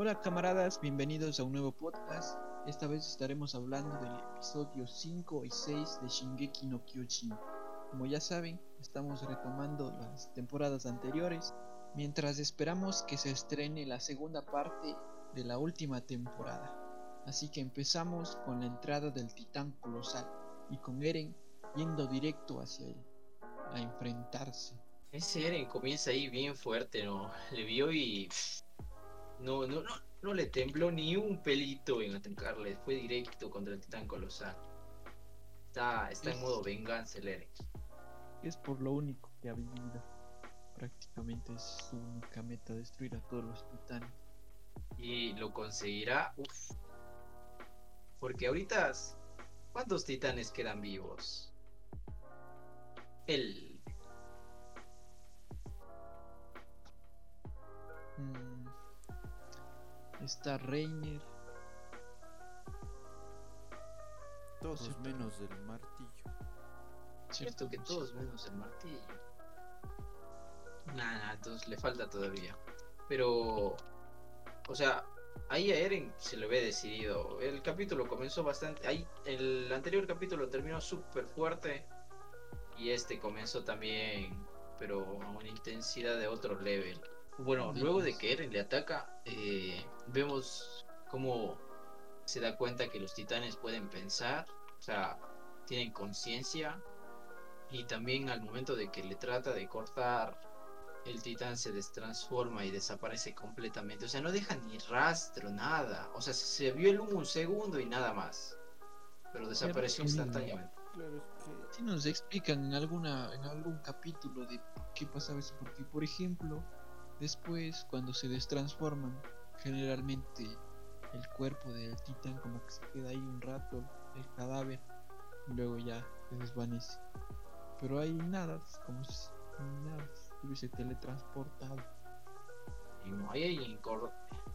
Hola camaradas, bienvenidos a un nuevo podcast. Esta vez estaremos hablando del episodio 5 y 6 de Shingeki no Kyojin. Como ya saben, estamos retomando las temporadas anteriores mientras esperamos que se estrene la segunda parte de la última temporada. Así que empezamos con la entrada del titán colosal y con Eren yendo directo hacia él a enfrentarse. Ese Eren comienza ahí bien fuerte, ¿no? Le vio y no, no, no, no le tembló ni un pelito en atacarle, fue directo contra el titán colosal. Está, está en modo venganza el Eren. Es por lo único que ha vivido. Prácticamente es su única meta destruir a todos los titanes. Y lo conseguirá. Porque ahorita, ¿cuántos titanes quedan vivos? El. Mm, está Reiner. Todos menos del martillo. Cierto que todos menos el martillo. Nada, entonces le falta todavía. Pero, o sea, ahí a Eren se le ve decidido. El capítulo comenzó bastante. Ahí, el anterior capítulo terminó súper fuerte. Y este comenzó también, pero a una intensidad de otro level. Bueno, luego de que Eren le ataca, eh, vemos cómo se da cuenta que los titanes pueden pensar, o sea, tienen conciencia. Y también al momento de que le trata de cortar, el titán se destransforma y desaparece completamente. O sea, no deja ni rastro, nada. O sea, se vio el humo un segundo y nada más. Pero desapareció instantáneamente. Claro, es que Si nos explican en alguna en algún capítulo de por qué pasaba eso, porque por ejemplo, después cuando se destransforman, generalmente el cuerpo del titán como que se queda ahí un rato, el cadáver, y luego ya se desvanece. Pero hay nada, como si nada se hubiese teletransportado. Y no, ahí hay,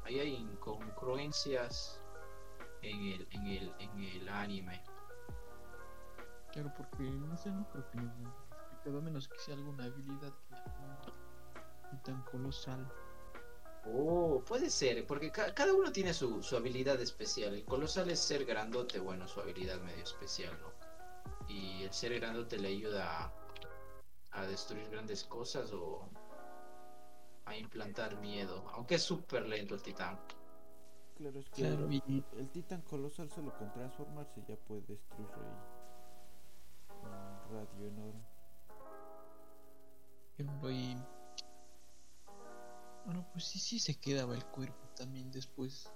ahí hay incongruencias en el, en el, en el anime. Claro, porque no sé, no creo que explicado, a menos que sea alguna habilidad que titán colosal. Oh, puede ser, porque ca- cada uno tiene su, su habilidad especial. El colosal es ser grandote, bueno, su habilidad medio especial, ¿no? Y el ser grandote le ayuda a, a destruir grandes cosas o a implantar miedo, aunque es súper lento el titán. claro es que Claro, y el titán colosal solo con transformarse ya puede destruir ahí un radio enorme. y bueno, pues sí, sí se quedaba el cuerpo también después.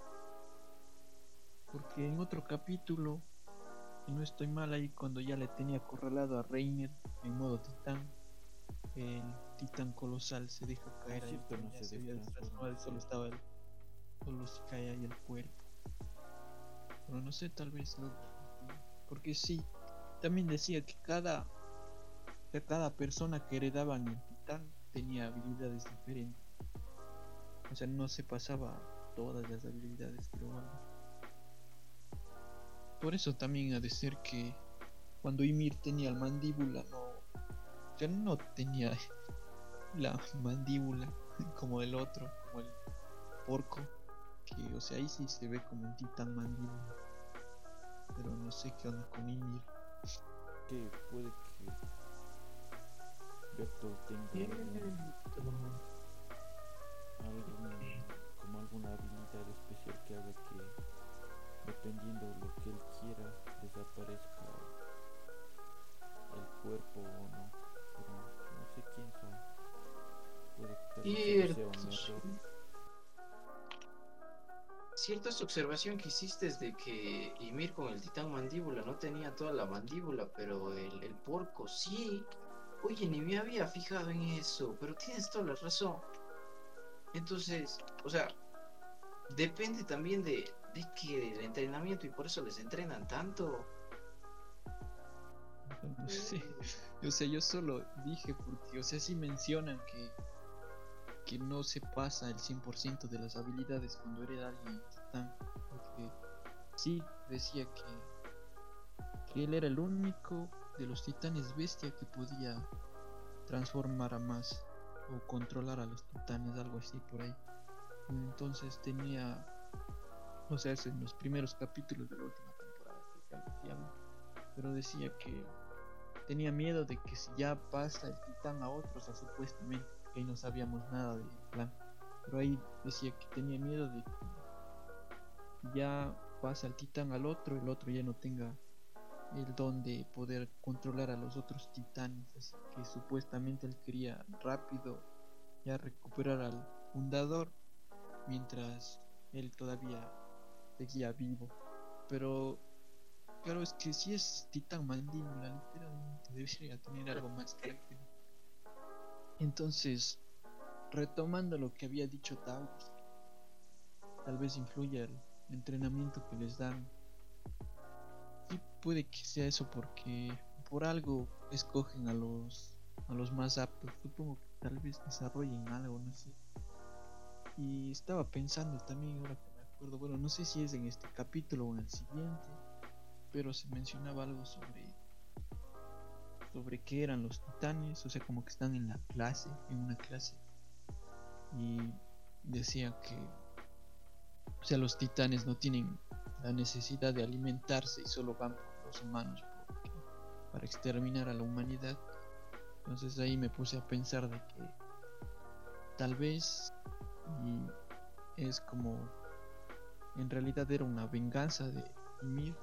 Porque en otro capítulo, y no estoy mal ahí, cuando ya le tenía acorralado a Reiner en modo titán, el titán colosal se deja caer ahí. cierto, no ya se se destransforma, destransformado y solo estaba el. Solo se cae ahí el cuerpo. Pero no sé, tal vez no. Porque sí, también decía que cada que cada persona que heredaban el titán tenía habilidades diferentes. O sea, no se pasaba todas las habilidades, pero bueno. Por eso también ha de ser que cuando Ymir tenía la mandíbula, no. Sea, no tenía la mandíbula como el otro, como el porco. Que, o sea, ahí sí se ve como un titán mandíbula. Pero no sé qué onda con Ymir. Que puede que Bertolt tenga algún, como alguna habilidad especial que haga que dependiendo de lo que él quiera desaparezca el cuerpo o no. Pero no sé quién un Cierto. error. Cierta esta observación que hiciste es de que Ymir con el titán mandíbula no tenía toda la mandíbula, pero el, el porco sí. Oye, ni me había fijado en eso, pero tienes toda la razón. Entonces, o sea, depende también de, de que del entrenamiento y por eso les entrenan tanto. No sé. O sea, yo solo dije porque, o sea, sí mencionan que que no se pasa el 100% de las habilidades cuando hereda alguien titán. Porque sí decía que, que él era el único de los titanes bestia que podía transformar a más o controlar a los titanes, algo así por ahí. Entonces tenía, o sea, es en los primeros capítulos de la última temporada pero decía que tenía miedo de que si ya pasa el titán a otro, o supuestamente, que ahí no sabíamos nada del plan, pero ahí decía que tenía miedo de que ya pasa el titán al otro, el otro ya no tenga el don de poder controlar a los otros titanes, así que supuestamente él quería rápido ya recuperar al fundador mientras él todavía seguía vivo. Pero claro, es que si es titán mandíbula, literalmente debería tener algo más carácter. Entonces, retomando lo que había dicho Taurus, tal vez influya el entrenamiento que les dan puede que sea eso porque por algo escogen a los a los más aptos. Supongo que tal vez desarrollen algo, no sé. Y estaba pensando también ahora que me acuerdo, bueno, no sé si es en este capítulo o en el siguiente, pero se mencionaba algo sobre sobre qué eran los titanes, o sea, como que están en la clase, en una clase. Y decía que o sea, los titanes no tienen la necesidad de alimentarse y solo van por los humanos para exterminar a la humanidad. Entonces ahí me puse a pensar de que tal vez y es como en realidad era una venganza de Ymir.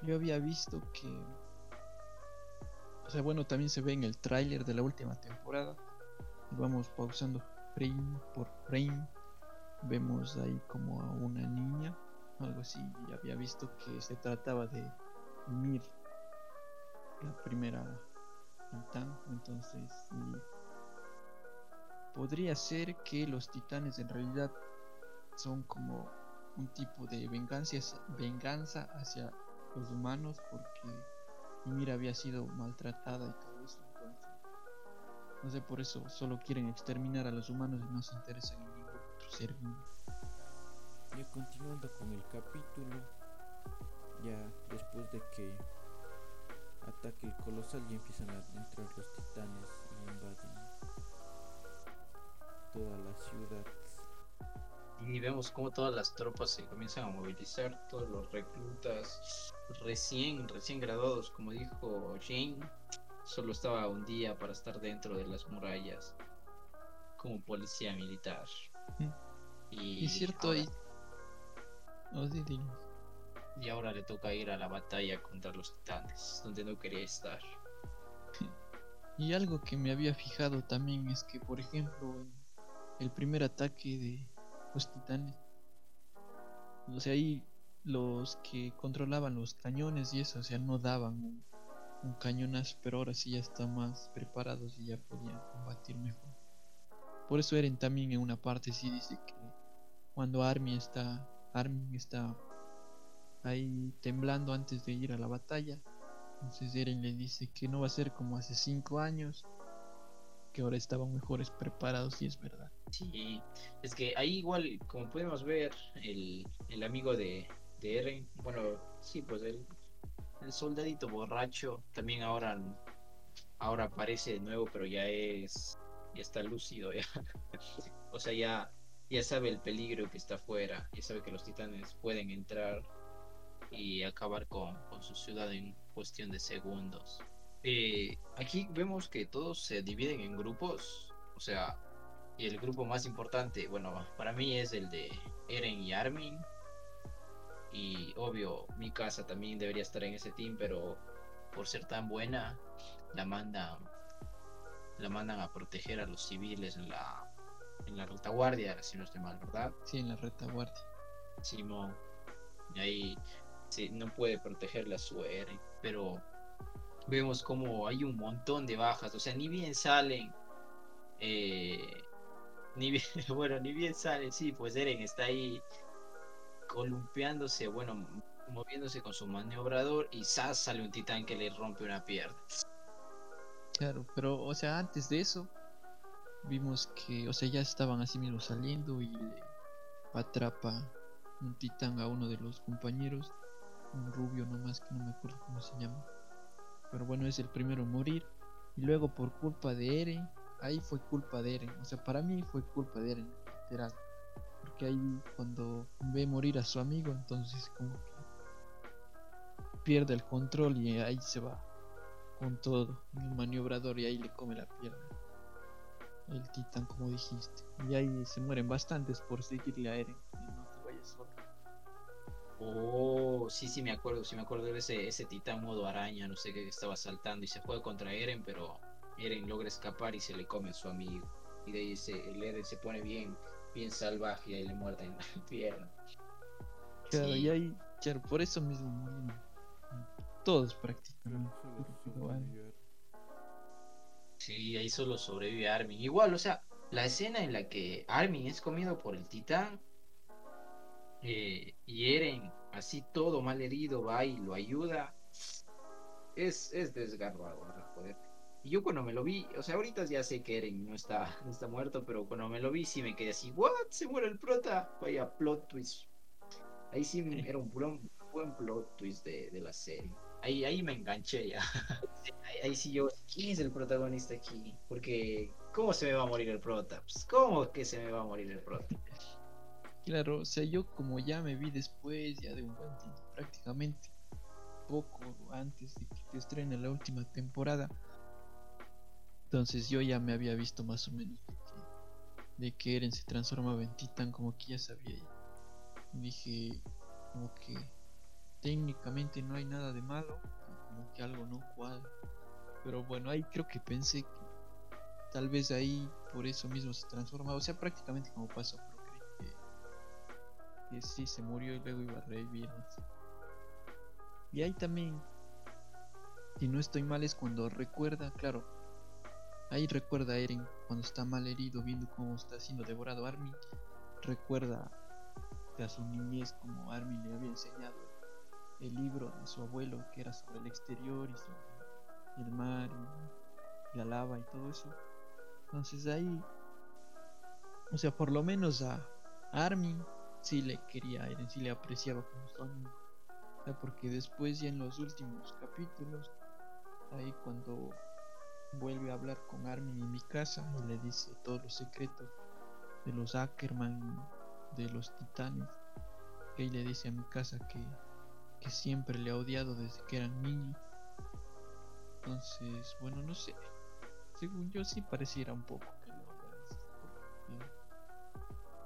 Yo había visto que o sea, bueno, también se ve en el tráiler de la última temporada. Vamos pausando frame por frame. Vemos ahí como a una niña algo así. Y había visto que se trataba de Mir, la primera titán. Entonces, podría ser que los titanes en realidad son como un tipo de venganza, venganza hacia los humanos porque Ymir había sido maltratada y todo eso. Entonces, no sé, por eso solo quieren exterminar a los humanos y no se interesan en ningún otro ser vivo. Ya continuando con el capítulo, ya después de que ataque el colosal y empiezan a entrar los titanes y invaden toda la ciudad. Y vemos como todas las tropas se comienzan a movilizar, todos los reclutas recién, recién graduados, como dijo Jane, solo estaba un día para estar dentro de las murallas como policía militar. Mm. Y, cierto, ahora... Y ahora le toca ir a la batalla contra los titanes, donde no quería estar. Y algo que me había fijado también es que, por ejemplo, el primer ataque de los titanes, o sea, ahí los que controlaban los cañones y eso, o sea, no daban un, un cañonazo, pero ahora sí ya están más preparados y ya podían combatir mejor. Por eso Eren también en una parte sí dice que cuando Armin está, Armin está ahí temblando antes de ir a la batalla. Entonces Eren le dice que no va a ser como hace cinco años, que ahora estaban mejores preparados y es verdad. Sí, es que ahí igual, como podemos ver, el, el amigo de, de, Eren, bueno, sí, pues el, el soldadito borracho también ahora, ahora aparece de nuevo, pero ya es, ya está lúcido, ya. o sea, ya, ya sabe el peligro que está afuera, ya sabe que los titanes pueden entrar y acabar con, su ciudad en cuestión de segundos. Eh, aquí vemos que todos se dividen en grupos, o sea, y el grupo más importante, bueno, para mí es el de Eren y Armin. Y obvio, mi casa también debería estar en ese team, pero por ser tan buena, la mandan, la mandan a proteger a los civiles en la, en la retaguardia, si no estoy mal, ¿verdad? Sí, en la retaguardia. Simón. Y ahí no puede protegerle a su Eren, pero vemos como hay un montón de bajas, o sea, ni bien salen, eh, ni bien, bueno, ni bien salen, sí, pues Eren está ahí columpiándose, bueno, moviéndose con su maniobrador y ¡zas! sale un titán que le rompe una pierna. Claro, pero, o sea, antes de eso, vimos que, o sea, ya estaban así mismo saliendo y le atrapa un titán a uno de los compañeros un rubio nomás que no me acuerdo cómo se llama. Pero bueno, es el primero en morir. Y luego por culpa de Eren, ahí fue culpa de Eren. O sea, para mí fue culpa de Eren, literal. Porque ahí cuando ve morir a su amigo, entonces como que pierde el control y ahí se va con todo el maniobrador y ahí le come la pierna. El titán, como dijiste. Y ahí se mueren bastantes por seguirle a Eren. Y no te vayas solo. Oh, sí, sí, me acuerdo, sí me acuerdo de ese, ese titán modo araña, no sé qué estaba saltando y se fue contra Eren, pero Eren logra escapar y se le come a su amigo. Y de ahí se, el Eren se pone bien, bien salvaje y ahí le muerde en la pierna. Claro, Sí. y ahí, claro, por eso mismo mueren todos Pero prácticamente. Pero. Sí, ahí solo sobrevive Armin. Igual, o sea, la escena en la que Armin es comido por el titán eh, y Eren, así todo mal herido, va y lo ayuda, es, es desgarrador, joder. Y yo cuando me lo vi, o sea, ahorita ya sé que Eren no está, no está muerto, pero cuando me lo vi sí me quedé así, ¿what? Se muere el prota. Vaya plot twist. Ahí sí me- era un buen, buen plot twist de, de la serie. Ahí, ahí me enganché ya. Ahí, ahí sí yo, ¿quién es el protagonista aquí? Porque, ¿cómo se me va a morir el prota? Pues, ¿cómo que se me va a morir el prota? Claro, o sea, yo como ya me vi después, ya de un buen tiempo, prácticamente poco antes de que se estrene la última temporada. Entonces yo ya me había visto más o menos de que, de que Eren se transformaba en titán, como que ya sabía. Y dije, como que técnicamente no hay nada de malo, como que algo no cuadra. Pero bueno, ahí creo que pensé que tal vez ahí por eso mismo se transformaba, o sea, prácticamente como pasó, creí que, que sí se murió y luego iba a revivir. Y ahí también, si no estoy mal, es cuando recuerda, claro, ahí recuerda a Eren cuando está mal herido, viendo cómo está siendo devorado Armin, recuerda a su niñez como Armin le había enseñado el libro de su abuelo que era sobre el exterior y sobre el mar y la lava y todo eso. Entonces ahí, o sea, por lo menos a Armin sí le quería Eren, sí le apreciaba como su amigo. Porque después ya en los últimos capítulos, ahí cuando vuelve a hablar con Armin en mi casa y le dice todos los secretos de los Ackerman, de los titanes, que ahí le dice a mi casa que, que siempre le ha odiado desde que eran niños. Entonces, bueno, no sé. Según yo sí pareciera un poco que lo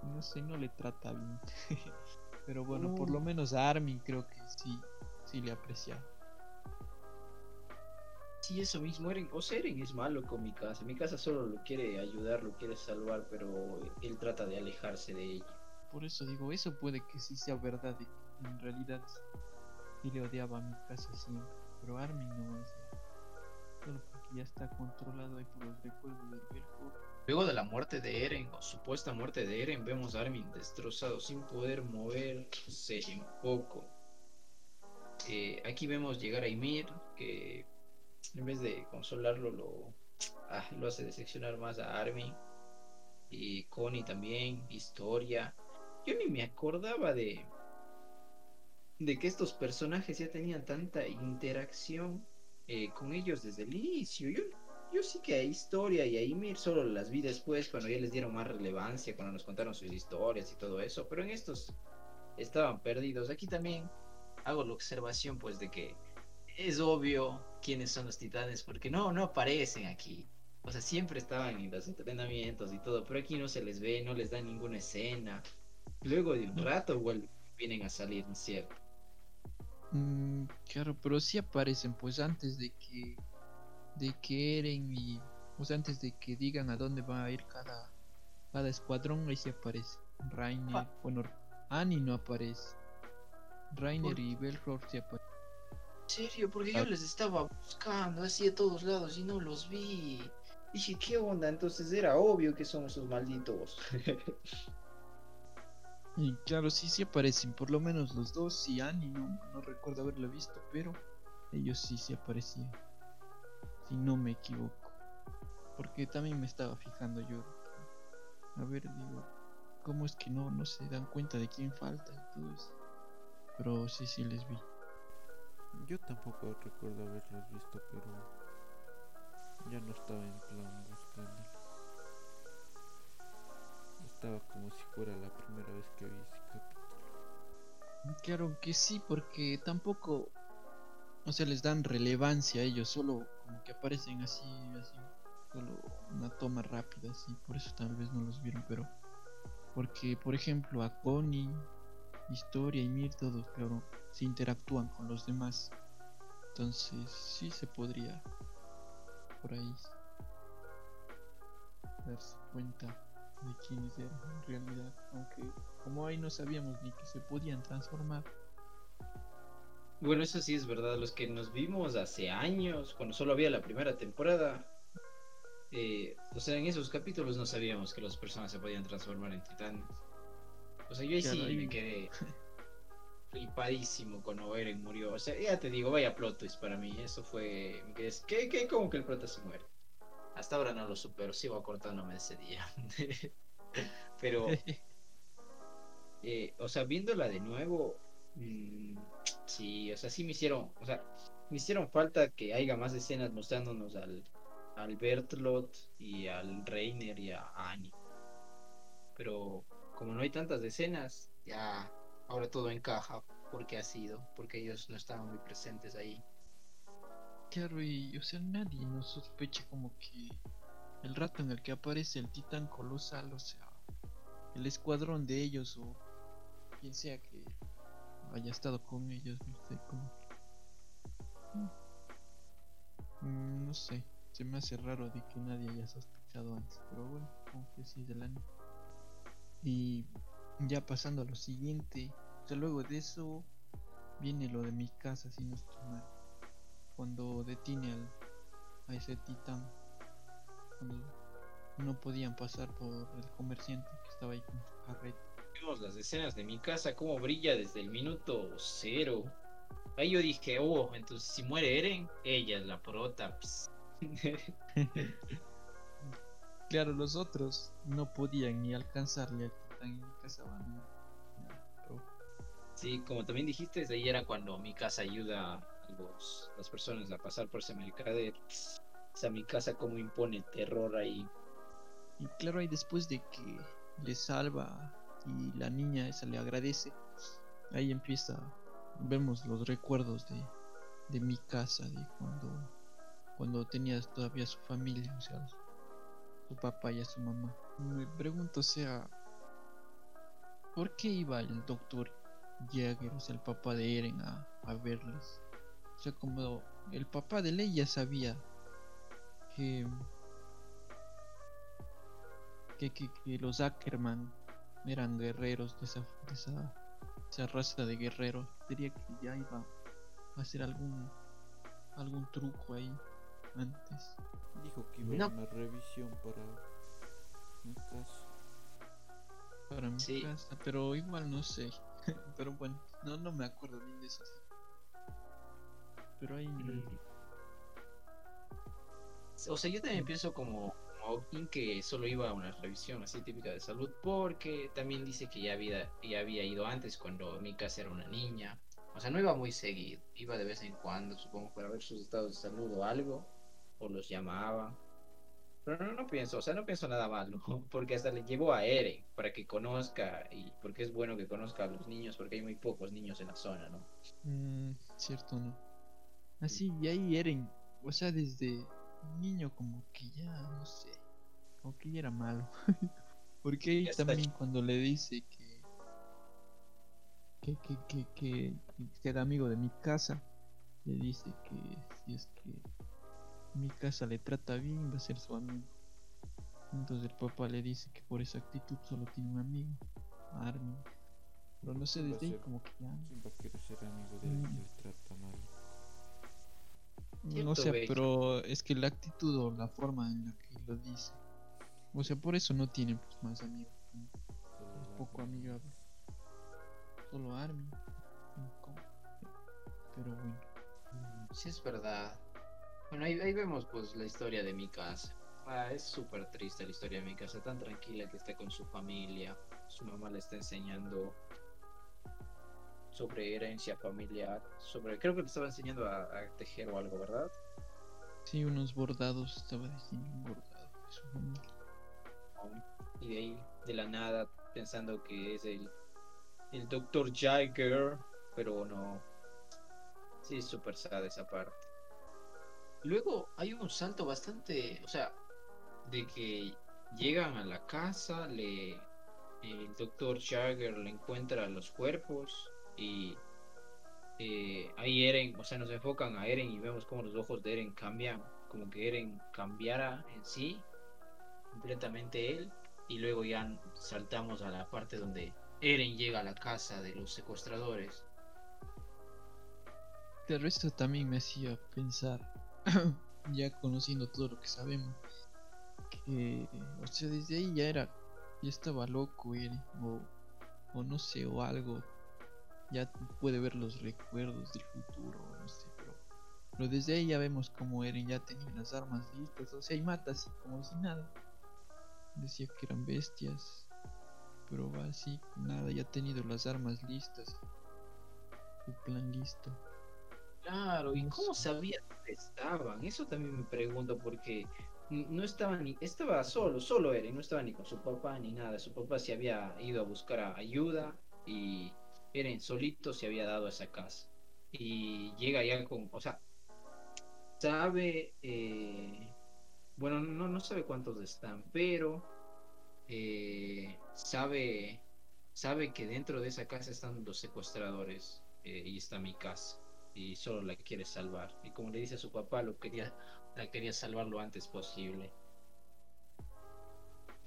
no sé, no le trata bien. Pero bueno, por lo Uh. menos a Armin creo que sí, sí le aprecia. Sí, eso mismo, Eren, o sea, Eren es malo con mi casa. Mi casa solo lo quiere ayudar, lo quiere salvar, pero él trata de alejarse de ella. Por eso digo, eso puede que sí sea verdad. en realidad sí le odiaba a mi casa Armin no, o sea, solo porque ya está controlado ahí por los recuerdos del Belfort. Luego de la muerte de Eren, o supuesta muerte de Eren, vemos a Armin destrozado sin poder moverse un poco. Eh, aquí vemos llegar a Ymir, que en vez de consolarlo, lo, ah, lo hace decepcionar más a Armin. Y Connie también, Historia. Yo ni me acordaba de, de que estos personajes ya tenían tanta interacción eh, con ellos desde el inicio. Yo yo sí que a Historia y a Ymir solo las vi después cuando ya les dieron más relevancia, cuando nos contaron sus historias y todo eso, pero en estos estaban perdidos. Aquí también hago la observación pues de que es obvio quiénes son los titanes porque no no aparecen aquí. O sea, siempre estaban en los entrenamientos y todo, pero aquí no se les ve, no les dan ninguna escena. Luego de un rato vuelven, vienen a salir, ¿no es cierto? Mm, claro, pero sí aparecen pues antes de que de que Eren y o sea antes de que digan a dónde va a ir cada cada escuadrón ahí sí aparece Rainer, Ah. bueno Annie no aparece Rainer ¿Por? y Belfort sí aparecen. ¿En serio? Porque Ah. yo les estaba buscando así a todos lados y no los vi. Dije, ¿qué onda? Entonces era obvio que son esos malditos. Y claro, sí, sí aparecen, por lo menos los dos y Annie no, no recuerdo haberla visto, pero ellos sí se aparecían, si no me equivoco. Porque también me estaba fijando yo. A ver, digo, ¿cómo es que no, no se dan cuenta de quién falta y todo eso? Pero sí, sí les vi. Yo tampoco recuerdo haberlos visto, pero ya no estaba en plan buscándolos. Como si fuera la primera vez que vi ese capítulo. Claro que sí, porque tampoco, o sea, les dan relevancia a ellos, solo como que aparecen así, así, solo una toma rápida, así, por eso tal vez no los vieron, pero porque, por ejemplo, a Connie, Historia y Mir, todos, claro, se interactúan con los demás, entonces sí se podría por ahí darse cuenta de quiénes eran en realidad, aunque como ahí no sabíamos ni que se podían transformar. Bueno, eso sí es verdad. Los que nos vimos hace años, cuando solo había la primera temporada, eh, o sea, en esos capítulos no sabíamos que las personas se podían transformar en titanes. O sea, yo ahí sí me quedé flipadísimo cuando Eren murió. O sea, ya te digo, vaya plot twist para mí. Eso fue. ¿Qué, qué, cómo que el prota se muere? Hasta ahora no lo supero, sigo acortándome ese día. Pero, eh, o sea, viéndola de nuevo, mmm, sí, o sea, sí me hicieron, o sea, me hicieron falta que haya más escenas mostrándonos al, al Bertlot y al Reiner y a Annie. Pero como no hay tantas escenas, ya ahora todo encaja porque ha sido, porque ellos no estaban muy presentes ahí. Y o sea, nadie nos sospecha como que el rato en el que aparece el titán colosal, o sea, el escuadrón de ellos o quien sea que haya estado con ellos, no sé, como mm, no sé, se me hace raro de que nadie haya sospechado antes, pero bueno, como que sí del año. Y ya pasando a lo siguiente, o sea, luego de eso viene lo de mi casa, si no estoy mal cuando detiene al, a ese titán cuando no podían pasar por el comerciante que estaba ahí con su carreta vimos las escenas de mi casa como brilla desde el minuto cero. Ahí yo dije oh entonces si muere Eren ella es la prota claro los otros no podían ni alcanzarle al titán en mi casa Sí, como también dijiste, ahí era cuando mi casa ayuda las personas a pasar por ese mercader. O sea, mi casa como impone terror ahí. Y claro, ahí después de que le salva y la niña esa le agradece, ahí empieza, vemos los recuerdos de, de mi casa, de cuando, cuando tenía todavía su familia, o sea, su papá y a su mamá. Me pregunto, o sea, ¿por qué iba el doctor Jagger, o sea, el papá de Eren, a, a verles? O sea, como el papá de Leia sabía que, que, que, los Ackerman eran guerreros de esa, de esa, esa raza de guerreros, diría que ya iba a hacer algún algún truco ahí antes. Dijo que iba a una revisión para mi casa. Para mi casa, pero igual no sé. pero bueno, no, no me acuerdo bien de eso. Pero hay. O sea, yo también pienso como, como que solo iba a una revisión así típica de salud, porque también dice que ya había, ya había ido antes cuando mi casa era una niña. O sea, no iba muy seguido, iba de vez en cuando, supongo, para ver sus estados de salud o algo, o los llamaba. Pero no, no pienso, o sea, no pienso nada malo, porque hasta le llevo a Eren para que conozca, y porque es bueno que conozca a los niños, porque hay muy pocos niños en la zona, ¿no? Mm, cierto, ¿no? Así, y ahí Eren, o sea, desde niño como que ya, no sé, como que ya era malo. Porque ahí también cuando le dice que que, que, que, que, que amigo de mi casa, le dice que si es que mi casa le trata bien, va a ser su amigo. Entonces el papá le dice que por esa actitud solo tiene un amigo, Armin. Pero no sé, desde ahí como que ya... ¿Quién va a querer ser amigo de él que le trata mal? No sé, pero es que la actitud o la forma en la que lo dice. O sea, por eso no tiene pues, más amigos. Es poco amigable. Solo Armin. Pero bueno. Sí, es verdad. Bueno, ahí, ahí vemos pues la historia de mi casa. Ah, es súper triste la historia de mi casa, tan tranquila que está con su familia. Su mamá le está enseñando sobre herencia familiar, sobre creo que le estaba enseñando a, tejer o algo, ¿verdad? Sí, unos bordados, estaba diciendo un bordado Y de ahí de la nada pensando que es el, el Dr. Jagger, pero no. Sí, es súper sad esa parte. Luego hay un salto bastante, o sea, de que llegan a la casa, le el Dr. Jagger le encuentra los cuerpos y eh, ahí Eren, o sea, nos enfocan a Eren y vemos como los ojos de Eren cambian, como que Eren cambiara en sí, completamente él, y luego ya saltamos a la parte donde Eren llega a la casa de los secuestradores. El resto también me hacía pensar, ya conociendo todo lo que sabemos, que, o sea, desde ahí ya era, ya estaba loco Eren, o, o no sé, o algo ya puede ver los recuerdos del futuro, no sé, pero, pero desde ahí ya vemos como Eren ya tenía las armas listas, o sea, y mata así como si nada. Decía que eran bestias, pero va así, nada, ya ha tenido las armas listas, su plan listo. Claro, ¿y cómo sabía dónde estaban? Eso también me pregunto porque no estaba ni, estaba solo, solo Eren, no estaba ni con su papá ni nada. Su papá se había ido a buscar ayuda y Eren solito se había dado a esa casa. Y llega ya con, o sea, sabe, eh, bueno, no, no sabe cuántos están, pero eh, sabe, sabe que dentro de esa casa están los secuestradores eh, y está mi casa y solo la quiere salvar. Y como le dice a su papá, lo quería, la quería salvar lo antes posible.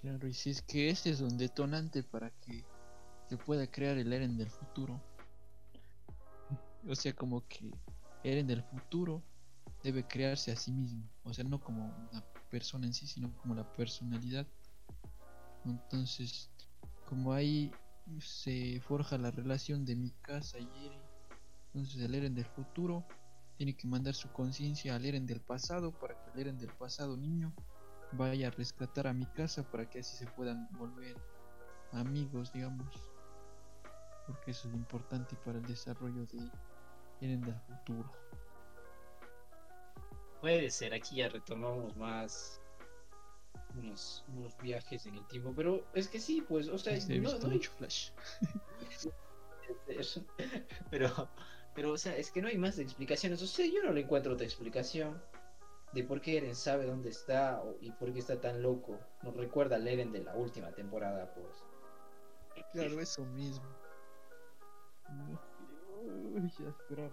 Claro, y si es que ese es un detonante para que se pueda crear el Eren del futuro. O sea, como que Eren del futuro debe crearse a sí mismo. O sea, no como una persona en sí, sino como la personalidad. Entonces, como ahí se forja la relación de mi casa y Eren. Entonces el Eren del futuro tiene que mandar su conciencia al Eren del pasado para que el Eren del pasado niño vaya a rescatar a mi casa para que así se puedan volver amigos, digamos porque eso es importante para el desarrollo de Eren del futuro. Puede ser, aquí ya retomamos más unos, unos viajes en el tiempo, pero es que sí, pues, o sea, He visto mucho Flash. pero, pero, o sea, es que no hay más explicaciones, o sea, yo no le encuentro otra explicación de por qué Eren sabe dónde está y por qué está tan loco. Nos recuerda al Eren de la última temporada, pues. Claro, eso mismo. Uy, ya esperar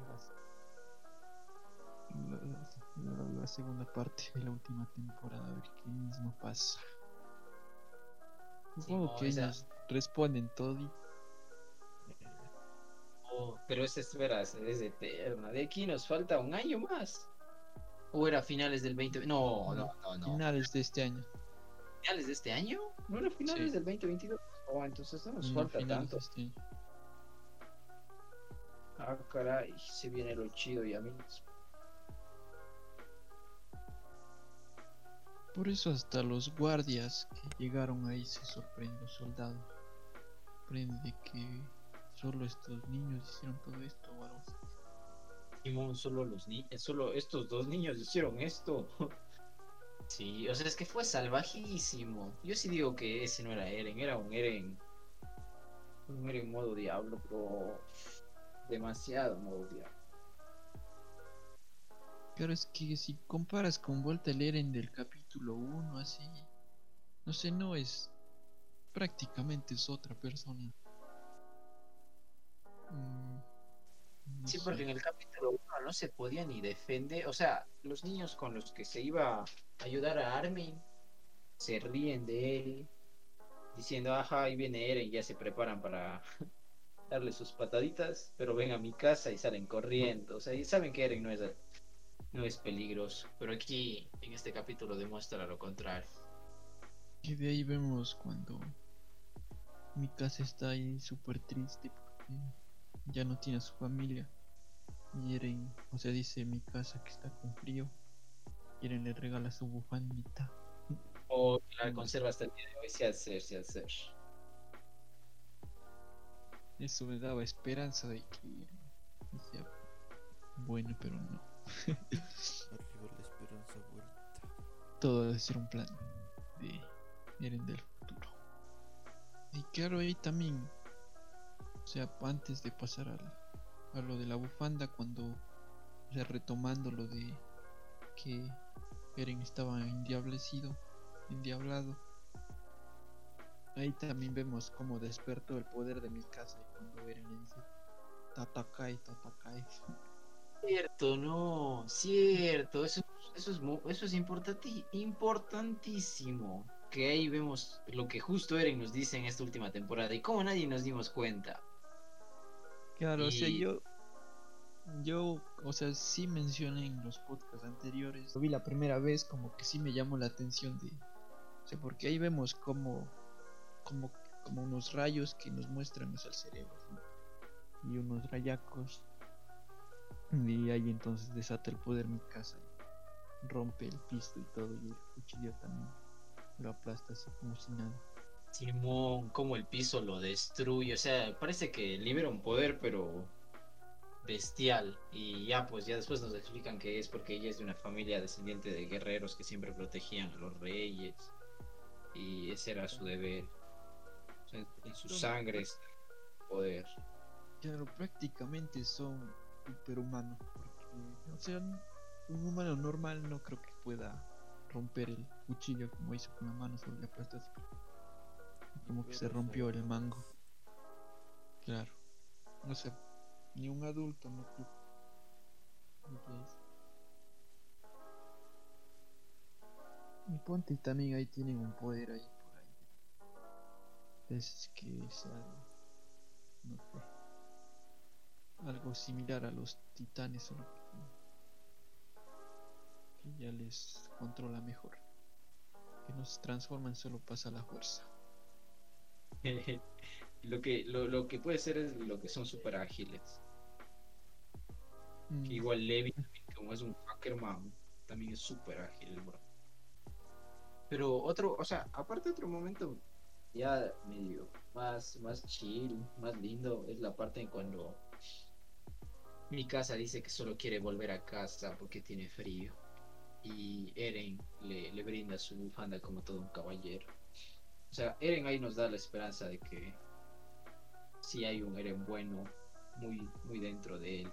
la, la, segunda parte de la última temporada, a ver qué mismo pasa. Supongo que ellos responden todo. Y... Oh, pero esa espera es eterna. De aquí nos falta un año más. ¿O era finales del 20? No, no, no, no. Finales de este año. ¿Finales de este año? ¿No era finales del 2022? Oh, entonces no nos falta tanto. Este Ah, caray, se viene lo chido y a mí. Por eso hasta los guardias que llegaron ahí se sorprenden los soldados. Sorprende que solo estos niños hicieron todo esto, varón. Simón, solo los niños, solo estos dos niños hicieron esto. sí, o sea, es que fue salvajísimo. Yo sí digo que ese no era Eren, era un Eren. Un Eren modo diablo, pero demasiado modo Pero es que si comparas con Vuelta al Eren del capítulo 1 así, no sé, no es prácticamente es otra persona. Mm, sí, porque en el capítulo 1 no se podía ni defender, o sea, los niños con los que se iba a ayudar a Armin se ríen de él, diciendo, ajá, ahí viene Eren, ya se preparan para darle sus pataditas, pero ven a mi casa y salen corriendo. O sea, y saben que Eren no es, no es peligroso. Pero aquí, en este capítulo, demuestra lo contrario. Y de ahí vemos cuando mi casa está ahí súper triste porque ya no tiene a su familia. Y Eren, o sea, dice mi casa que está con frío. Y Eren le regala su bufandita. O la conserva hasta el día de hoy, si hacer, si hacer. Eso me daba esperanza de que decía, bueno, pero no. Arriba la esperanza vuelta. Todo debe ser un plan de Eren del futuro. Y claro, ahí también, o sea, antes de pasar al, a lo de la bufanda, cuando, o sea, retomando lo de que Eren estaba endiablecido, endiablado. Ahí también vemos cómo despertó el poder de mi casa y cuando Eren le dice Tatakai, Tatakai. Cierto, no, cierto, eso, eso es, eso es importanti- importantísimo. Que ahí vemos lo que justo Eren nos dice en esta última temporada y cómo nadie nos dimos cuenta. Claro, o sea, yo, yo, o sea, sí mencioné en los podcasts anteriores. Lo vi la primera vez, como que sí me llamó la atención de, o sea, porque ahí vemos como, como, como unos rayos que nos muestran sea, el cerebro y unos rayacos y ahí entonces desata el poder mi casa, rompe el piso y todo y el cuchillo también lo aplasta así como si nada. Simón, cómo el piso lo destruye, o sea, parece que libera un poder, pero bestial. Y ya, pues, ya después nos explican que es porque ella es de una familia descendiente de guerreros que siempre protegían a los reyes. Y ese era su deber. En su sangre está el poder. Claro, prácticamente son superhumanos. Porque, o sea, un humano normal no creo que pueda romper el cuchillo como hizo con la mano sobre la así. Como que se rompió el mango. Claro. No sé, ni un adulto no creo. Y ponte también ahí tienen un poder ahí. Es que es algo. No sé algo similar a los titanes, solo que, que ya les controla mejor. Que no se transforman, solo pasa la fuerza. lo, que, lo, lo que puede ser es lo que son super ágiles. Mm, Que igual Levi, también, como es un hacker man, también es súper ágil, bro. Pero otro, o sea, aparte otro momento ya medio más, más chill, más lindo, es la parte en cuando mi casa dice que solo quiere volver a casa porque tiene frío. Y Eren le, le brinda su bufanda como todo un caballero. O sea, Eren ahí nos da la esperanza de que sí hay un Eren bueno muy, muy dentro de él.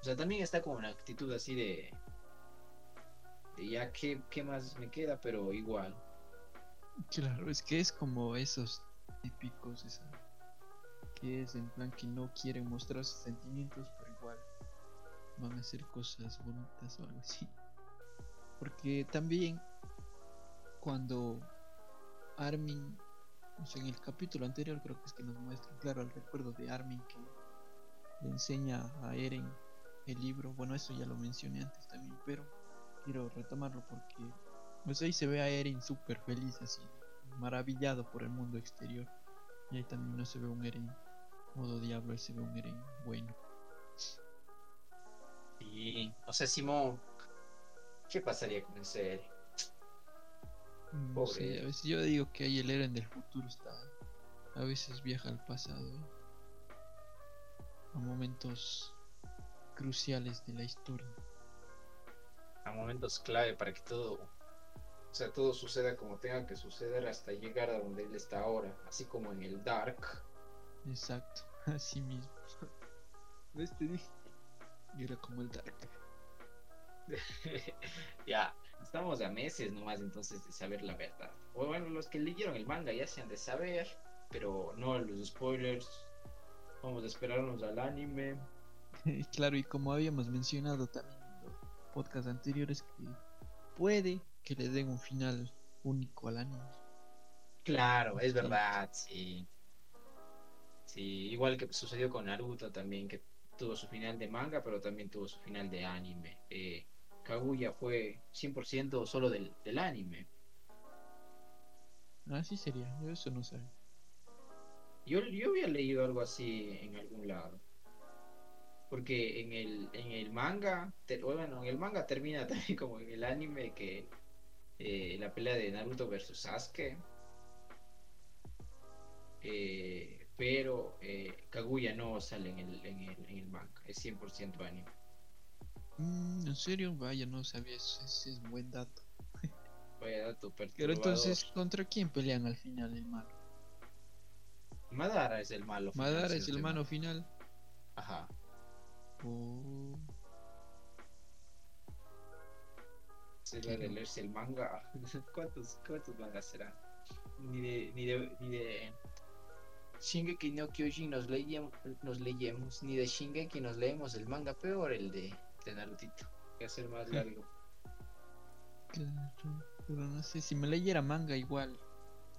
O sea, también está con una actitud así de. de ya, ¿qué, qué más me queda? Pero igual. Claro, es que es como esos típicos, esa, que es en plan que no quieren mostrar sus sentimientos, pero igual van a hacer cosas bonitas o algo así. Porque también cuando Armin, o sea, en el capítulo anterior creo que es que nos muestra, claro, el recuerdo de Armin que le enseña a Eren el libro. Bueno, eso ya lo mencioné antes también, pero quiero retomarlo porque pues ahí se ve a Eren súper feliz, así, maravillado por el mundo exterior. Y ahí también no se ve un Eren modo diablo, ahí se ve un Eren bueno. Y, o sea, Simón, ¿qué pasaría con ese Eren? No Pobre sé, a veces yo digo que ahí el Eren del futuro está. A veces viaja al pasado. ¿eh? A momentos cruciales de la historia. A momentos clave para que todo. O sea, todo suceda como tenga que suceder hasta llegar a donde él está ahora. Así como en el Dark. Exacto, así mismo. ¿Ves? Te dije. Y era como el Dark. ya, estamos a meses nomás entonces de saber la verdad. O bueno, los que leyeron el manga ya se han de saber, pero no los spoilers. Vamos a esperarnos al anime. Claro, y como habíamos mencionado también en los podcasts anteriores, que puede que le den un final único al anime. Claro, es Sí. verdad, sí. Sí, igual que sucedió con Naruto también, que tuvo su final de manga, pero también tuvo su final de anime. Eh, Kaguya fue 100% solo del, del anime. Así sería, yo eso no sabía. Yo, yo había leído algo así en algún lado. Porque en el, en el manga, te- bueno, en el manga termina también como en el anime que eh, la pelea de Naruto versus Sasuke. Eh, pero eh, Kaguya no sale en el, en el, en el manga, es 100% anime. Mm, en serio, vaya, no sabía eso, ese es buen dato. Vaya dato Pero entonces, ¿contra quién pelean al final el malo? Madara es el malo. final, Madara es el estoy mano mal. final. Ajá. Oh, de leerse el manga. ¿Cuántos, cuántos mangas serán? Ni de, ni de, ni de Shingeki no Kyojin nos, leíamos, nos leemos, ni de Shingeki nos leemos el manga, peor el de, de Narutito, que el más largo. claro. Pero no sé, si me leyera manga igual,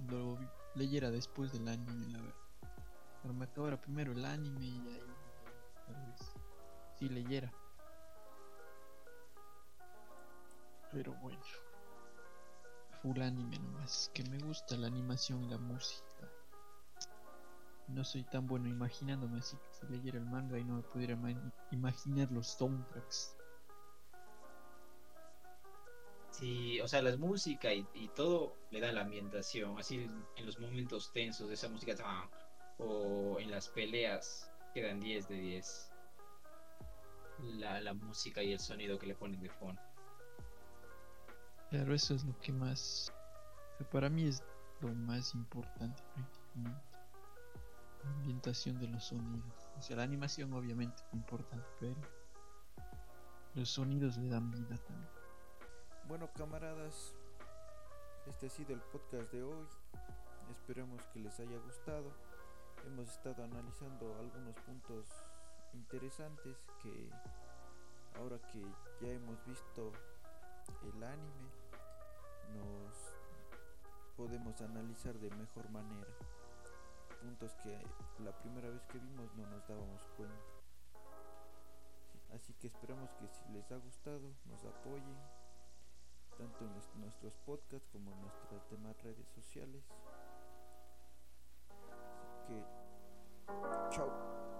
lo leyera después del anime, la verdad. Pero me acabara primero el anime y ahí tal vez sí leyera. Pero bueno. Full anime nomás, que me gusta la animación y la música. No soy tan bueno imaginándome así que si leyera el manga y no me pudiera ma- imaginar los soundtracks. Sí, o sea, la música y, todo le da la ambientación, así en los momentos tensos de esa música, o en las peleas, quedan 10 de 10. La, la música y el sonido que le ponen de fondo. Claro, eso es lo que más. para mí es lo más importante prácticamente. La ambientación de los sonidos. O sea, la animación obviamente es importante, pero los sonidos le dan vida también. Bueno, camaradas, este ha sido el podcast de hoy. Esperemos que les haya gustado. Hemos estado analizando algunos puntos interesantes que ahora que ya hemos visto el anime nos podemos analizar de mejor manera. Puntos que la primera vez que vimos no nos dábamos cuenta. Así que esperamos que si les ha gustado nos apoyen tanto en nues- nuestros podcasts como en nuestras demás redes sociales. Así que, chao.